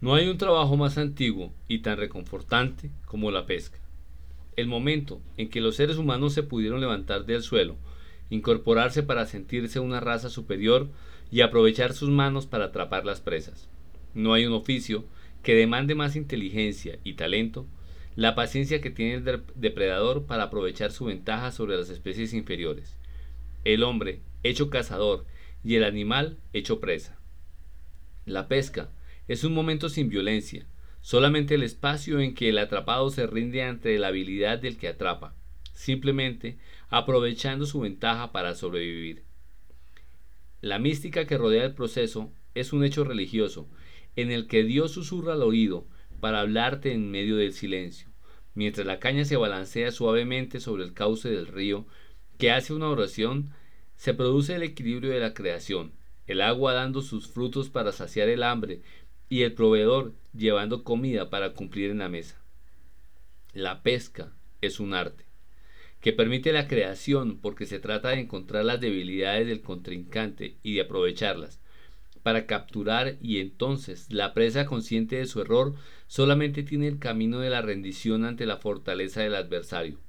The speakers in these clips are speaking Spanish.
No hay un trabajo más antiguo y tan reconfortante como la pesca. El momento en que los seres humanos se pudieron levantar del suelo, incorporarse para sentirse una raza superior y aprovechar sus manos para atrapar las presas. No hay un oficio que demande más inteligencia y talento, la paciencia que tiene el depredador para aprovechar su ventaja sobre las especies inferiores. El hombre, hecho cazador, y el animal, hecho presa. La pesca es un momento sin violencia, solamente el espacio en que el atrapado se rinde ante la habilidad del que atrapa, simplemente aprovechando su ventaja para sobrevivir. La mística que rodea el proceso es un hecho religioso, en el que Dios susurra al oído para hablarte en medio del silencio, mientras la caña se balancea suavemente sobre el cauce del río, que hace una oración, se produce el equilibrio de la creación, el agua dando sus frutos para saciar el hambre y el proveedor llevando comida para cumplir en la mesa. La pesca es un arte que permite la creación porque se trata de encontrar las debilidades del contrincante y de aprovecharlas para capturar y entonces la presa consciente de su error solamente tiene el camino de la rendición ante la fortaleza del adversario.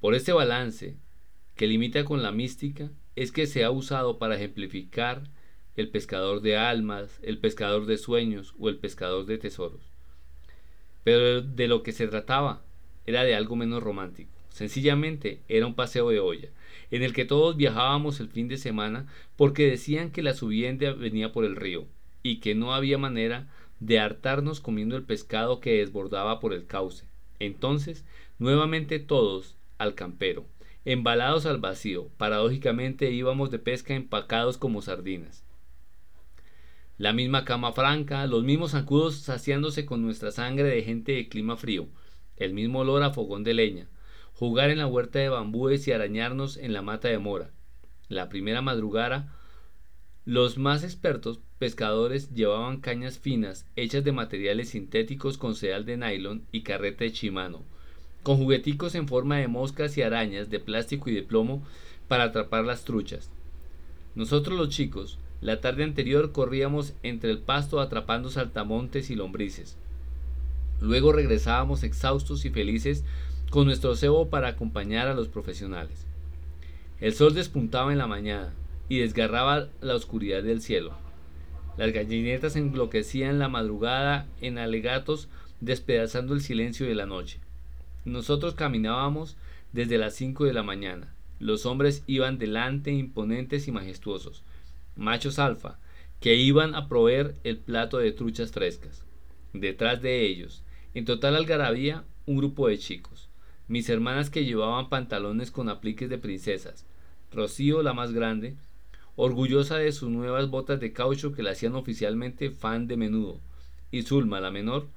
Por este balance, que limita con la mística, es que se ha usado para ejemplificar el pescador de almas, el pescador de sueños o el pescador de tesoros. Pero de lo que se trataba era de algo menos romántico. Sencillamente era un paseo de olla, en el que todos viajábamos el fin de semana porque decían que la subienda venía por el río y que no había manera de hartarnos comiendo el pescado que desbordaba por el cauce. Entonces, nuevamente todos al campero, embalados al vacío, paradójicamente íbamos de pesca empacados como sardinas. La misma cama franca, los mismos zancudos saciándose con nuestra sangre de gente de clima frío, el mismo olor a fogón de leña, jugar en la huerta de bambúes y arañarnos en la mata de mora. La primera madrugada, los más expertos pescadores llevaban cañas finas hechas de materiales sintéticos con sedal de nylon y carreta de chimano, con jugueticos en forma de moscas y arañas de plástico y de plomo para atrapar las truchas. Nosotros los chicos la tarde anterior corríamos entre el pasto atrapando saltamontes y lombrices. Luego regresábamos exhaustos y felices con nuestro cebo para acompañar a los profesionales. El sol despuntaba en la mañana y desgarraba la oscuridad del cielo. Las gallinetas enloquecían la madrugada en alegatos despedazando el silencio de la noche. Nosotros caminábamos desde las cinco de la mañana. Los hombres iban delante imponentes y majestuosos machos alfa, que iban a proveer el plato de truchas frescas. Detrás de ellos, en total algarabía, un grupo de chicos. Mis hermanas que llevaban pantalones con apliques de princesas. Rocío, la más grande, orgullosa de sus nuevas botas de caucho que la hacían oficialmente fan de menudo. Y Zulma, la menor,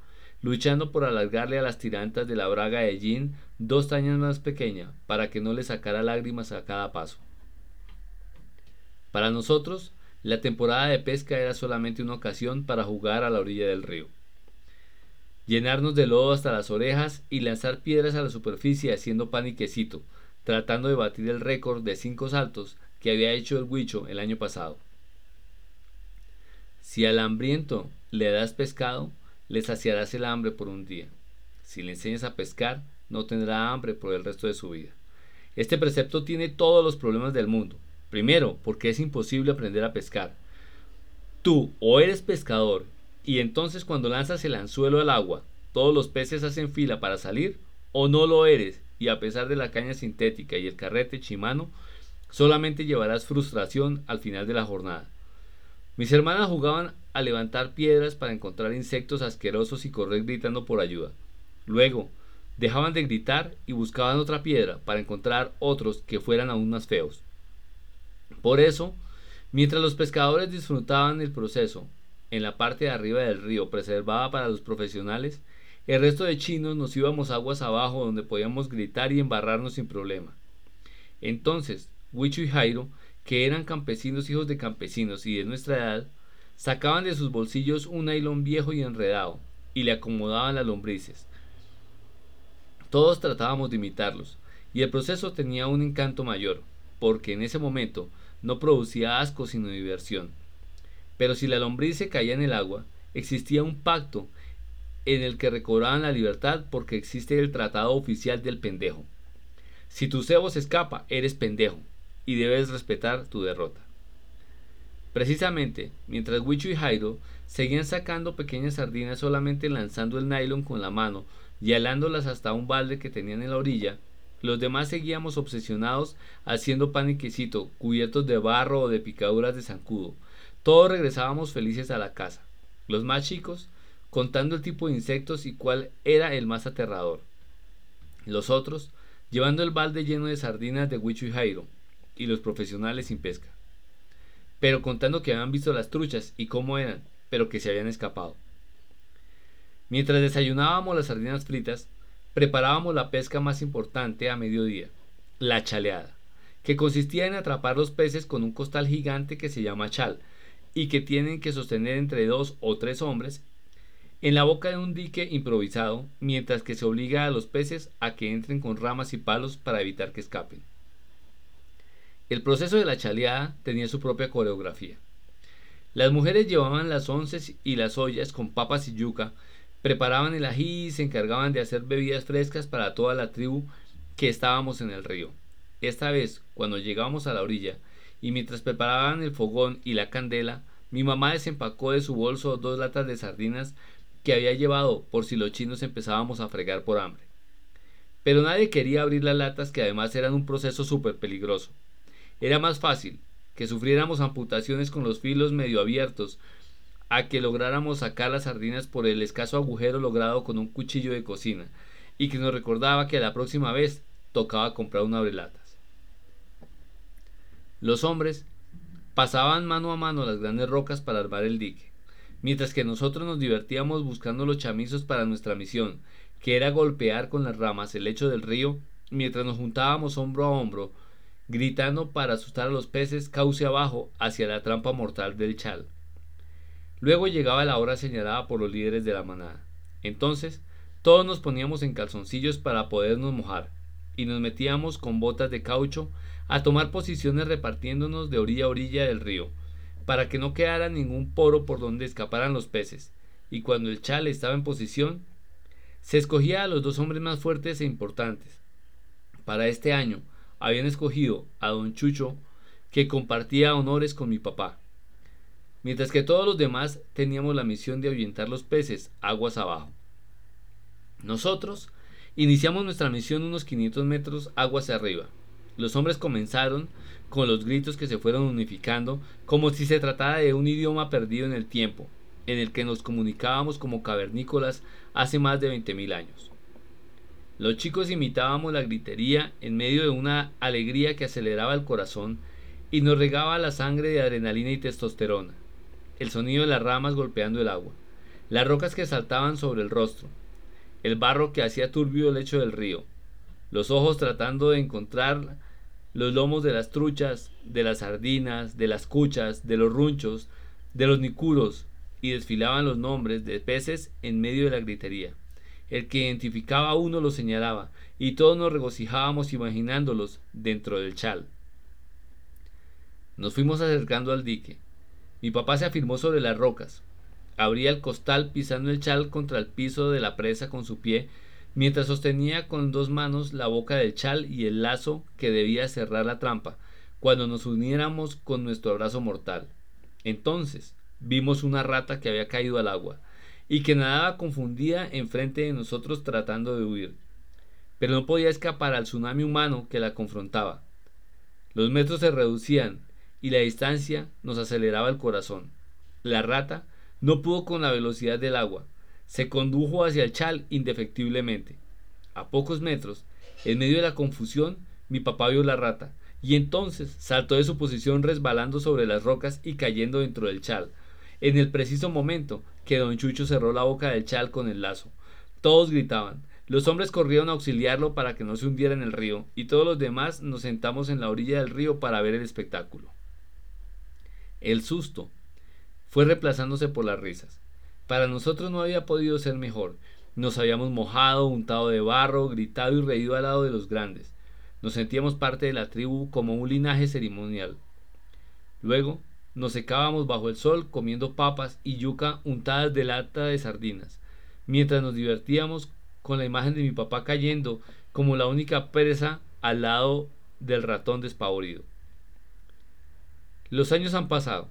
luchando por alargarle a las tirantas de la braga de jean dos tañas más pequeña para que no le sacara lágrimas a cada paso. Para nosotros, la temporada de pesca era solamente una ocasión para jugar a la orilla del río. Llenarnos de lodo hasta las orejas y lanzar piedras a la superficie haciendo pan y quesito, tratando de batir el récord de cinco saltos que había hecho el huicho el año pasado. Si al hambriento le das pescado, le saciarás el hambre por un día. Si le enseñas a pescar, no tendrá hambre por el resto de su vida. Este precepto tiene todos los problemas del mundo, Primero, porque es imposible aprender a pescar. Tú o eres pescador y entonces cuando lanzas el anzuelo al agua, todos los peces hacen fila para salir, o no lo eres y a pesar de la caña sintética y el carrete chimano, solamente llevarás frustración al final de la jornada. Mis hermanas jugaban a levantar piedras para encontrar insectos asquerosos y correr gritando por ayuda. Luego, dejaban de gritar y buscaban otra piedra para encontrar otros que fueran aún más feos. Por eso, mientras los pescadores disfrutaban el proceso en la parte de arriba del río preservada para los profesionales, el resto de chinos nos íbamos aguas abajo donde podíamos gritar y embarrarnos sin problema. Entonces, Huicho y Jairo, que eran campesinos hijos de campesinos y de nuestra edad, sacaban de sus bolsillos un nailón viejo y enredado y le acomodaban las lombrices. Todos tratábamos de imitarlos, y el proceso tenía un encanto mayor porque en ese momento no producía asco sino diversión. Pero si la lombriz se caía en el agua, existía un pacto en el que recobraban la libertad porque existe el tratado oficial del pendejo. Si tu cebo se escapa, eres pendejo y debes respetar tu derrota. Precisamente, mientras Wichu y Jairo seguían sacando pequeñas sardinas solamente lanzando el nylon con la mano y alándolas hasta un balde que tenían en la orilla, los demás seguíamos obsesionados haciendo pan y quesito, cubiertos de barro o de picaduras de zancudo. Todos regresábamos felices a la casa. Los más chicos, contando el tipo de insectos y cuál era el más aterrador. Los otros, llevando el balde lleno de sardinas de Huicho y Jairo, y los profesionales sin pesca. Pero contando que habían visto las truchas y cómo eran, pero que se habían escapado. Mientras desayunábamos las sardinas fritas, preparábamos la pesca más importante a mediodía, la chaleada, que consistía en atrapar los peces con un costal gigante que se llama chal, y que tienen que sostener entre dos o tres hombres en la boca de un dique improvisado, mientras que se obliga a los peces a que entren con ramas y palos para evitar que escapen. El proceso de la chaleada tenía su propia coreografía. Las mujeres llevaban las onces y las ollas con papas y yuca, preparaban el ají y se encargaban de hacer bebidas frescas para toda la tribu que estábamos en el río. Esta vez, cuando llegábamos a la orilla, y mientras preparaban el fogón y la candela, mi mamá desempacó de su bolso dos latas de sardinas que había llevado por si los chinos empezábamos a fregar por hambre. Pero nadie quería abrir las latas que además eran un proceso súper peligroso. Era más fácil que sufriéramos amputaciones con los filos medio abiertos a que lográramos sacar las sardinas por el escaso agujero logrado con un cuchillo de cocina y que nos recordaba que la próxima vez tocaba comprar un abrelatas. Los hombres pasaban mano a mano las grandes rocas para armar el dique mientras que nosotros nos divertíamos buscando los chamizos para nuestra misión, que era golpear con las ramas el lecho del río, mientras nos juntábamos hombro a hombro, gritando para asustar a los peces cauce abajo hacia la trampa mortal del chal. Luego llegaba la hora señalada por los líderes de la manada. Entonces, todos nos poníamos en calzoncillos para podernos mojar, y nos metíamos con botas de caucho a tomar posiciones repartiéndonos de orilla a orilla del río, para que no quedara ningún poro por donde escaparan los peces, y cuando el chale estaba en posición, se escogía a los dos hombres más fuertes e importantes. Para este año habían escogido a don Chucho, que compartía honores con mi papá, mientras que todos los demás teníamos la misión de ahuyentar los peces aguas abajo. Nosotros iniciamos nuestra misión unos 500 metros aguas arriba. Los hombres comenzaron con los gritos que se fueron unificando, como si se tratara de un idioma perdido en el tiempo, en el que nos comunicábamos como cavernícolas hace más de 20.000 años. Los chicos imitábamos la gritería en medio de una alegría que aceleraba el corazón y nos regaba la sangre de adrenalina y testosterona, el sonido de las ramas golpeando el agua, las rocas que saltaban sobre el rostro, el barro que hacía turbio el lecho del río, los ojos tratando de encontrar los lomos de las truchas, de las sardinas, de las cuchas, de los runchos, de los nicuros, y desfilaban los nombres de peces en medio de la gritería. El que identificaba a uno lo señalaba, y todos nos regocijábamos imaginándolos dentro del chal. Nos fuimos acercando al dique. Mi papá se afirmó sobre las rocas. Abría el costal pisando el chal contra el piso de la presa con su pie mientras sostenía con dos manos la boca del chal y el lazo que debía cerrar la trampa, cuando nos uniéramos con nuestro abrazo mortal. Entonces vimos una rata que había caído al agua, y que nadaba confundida enfrente de nosotros tratando de huir, pero no podía escapar al tsunami humano que la confrontaba. Los metros se reducían y la distancia nos aceleraba el corazón. La rata no pudo con la velocidad del agua, se condujo hacia el chal indefectiblemente. A pocos metros, en medio de la confusión, mi papá vio la rata, y entonces saltó de su posición resbalando sobre las rocas y cayendo dentro del chal, en el preciso momento que don Chucho cerró la boca del chal con el lazo. Todos gritaban. Los hombres corrieron a auxiliarlo para que no se hundiera en el río, y todos los demás nos sentamos en la orilla del río para ver el espectáculo. El susto fue reemplazándose por las risas. Para nosotros no había podido ser mejor. Nos habíamos mojado, untado de barro, gritado y reído al lado de los grandes. Nos sentíamos parte de la tribu como un linaje ceremonial. Luego nos secábamos bajo el sol comiendo papas y yuca untadas de lata de sardinas, mientras nos divertíamos con la imagen de mi papá cayendo como la única presa al lado del ratón despavorido. Los años han pasado.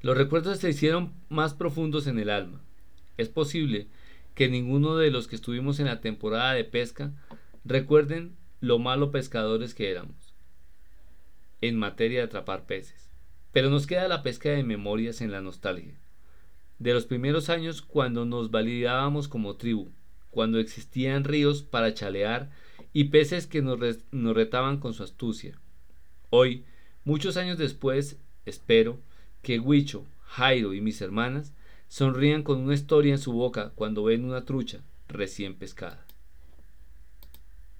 Los recuerdos se hicieron más profundos en el alma. Es posible que ninguno de los que estuvimos en la temporada de pesca recuerden lo malo pescadores que éramos en materia de atrapar peces. Pero nos queda la pesca de memorias en la nostalgia. De los primeros años cuando nos validábamos como tribu, cuando existían ríos para chalear y peces que nos, nos retaban con su astucia. Hoy, muchos años después, espero que Huicho, Jairo y mis hermanas sonrían con una historia en su boca cuando ven una trucha recién pescada.